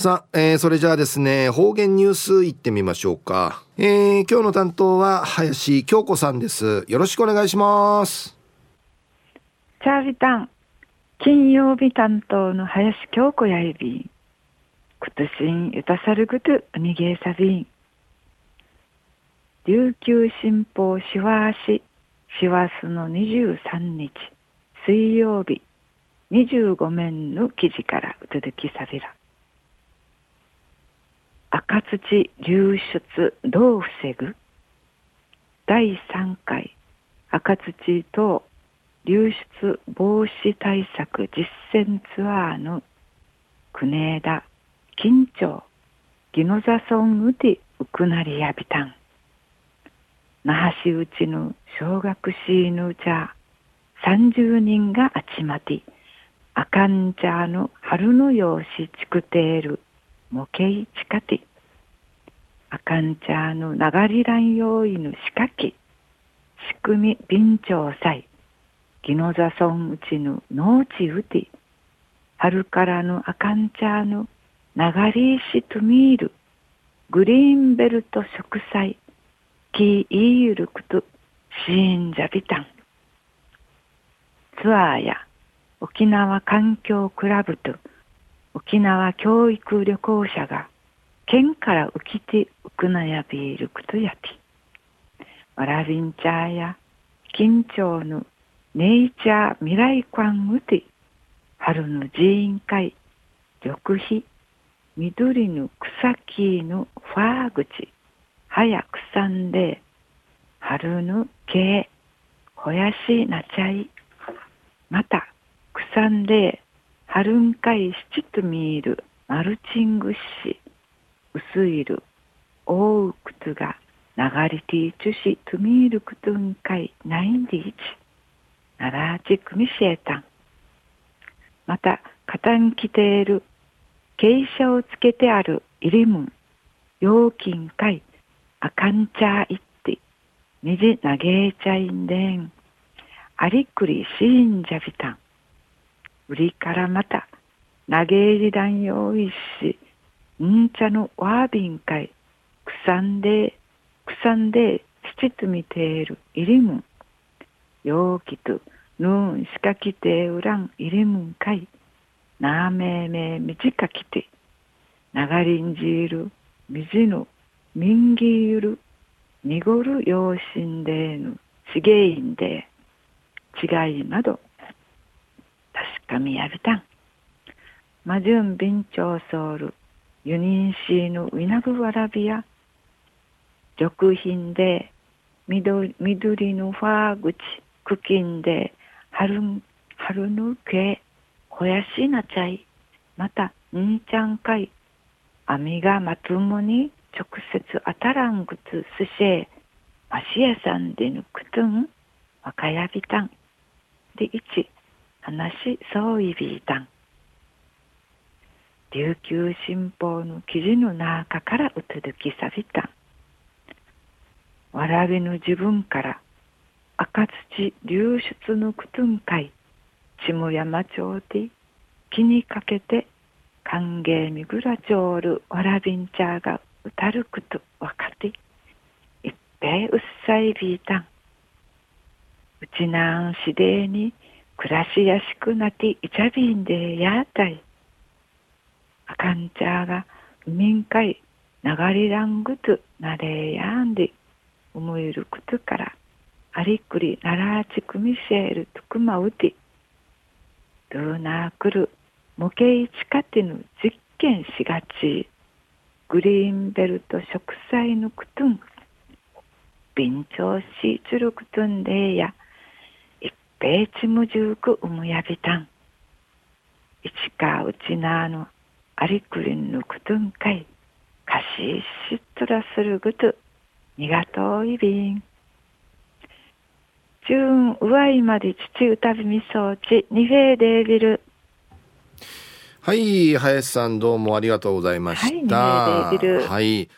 さあ、えー、それじゃあですね、方言ニュースいってみましょうか。えー、今日の担当は林京子さんです。よろしくお願いします。チャービタン、金曜日担当の林京子やいびん。くとしんゆたさるぐとにげさびん。琉球新報しわし、しわすの23日、水曜日、25面の記事からうつづきさびら。赤土流出どう防ぐ？第3回赤土等流出防止対策実践ツアーの国枝緊張ギノザソンウティウクナリヤビタン那覇市うちの小学生のうちゃ30人が集まってあかんちゃの春の用紙ちくている模型地下ティあかんちゃの流り乱用意の仕掛け。仕組み便調祭。ギノザソンうちの農地うて。春からのあかんちゃの流りしとみる。グリーンベルト植栽。キーイールクトシーンジャビタン。ツアーや沖縄環境クラブと沖縄教育旅行者が県から浮きてウクナヤビールクトヤティワラビンチャーや緊張のネイチャー未来館ウティ春の寺院会緑肥緑の草木のファー口早くさんで春の系ほやしなちゃい。またくさんで春んかいしちとみーるマルチングし薄いる覆う靴が流れていちしとみーるくとんかいないんでいちならちくみしえたんまたかたんきている傾斜をつけてある入りむん料金かいあかんちゃいってみじなげちゃいんでん。ありくりしんじゃびたん売りからまた投げ入りだんよいしんちゃのわびんかいくさんでくさんでしちつみているいりむ。んようきとぬんしかきてうらんいりむんかい。なめめみじかきて。ながりんじいるみじのみんぎゆるにごるようしんでぬしげいんで。違いなど。確かみやびたん。まじゅんびんちょうそうる。ユニンシーのウィナグワラビア緑品で緑緑のファー口茎んで春春の毛肥やしなちゃい、またに、んちゃんかい、網がまともに直接当たらんぐつすしえ、ましやさんでぬくとん、わかやびたん。で、いち、話そういびいたん。琉球新報の記事の中からうつづきさびた。わらびの自分から赤土流出のくとんかい。下山町で気にかけて歓迎みぐらちょうるわらびんちゃがうたるくとわかていっぺいうっさいびいたんうちなんしでに暮らしやしくなきいちゃびんでやたいあかんちゃがうみんかいながりらんぐとなれやんで思いるくとからありくりならちくみせるとくまうてドゥーナークル模型地下てぬ実験しがちグリーンベルト植栽のくとん便調しつるくとんでや一平ちむじゅうくうむやびたん。いちかうちなありくりんぬくとんかい。かししっとらするぐとにがといびん。はい林さんどうもありがとうございました。はい、はい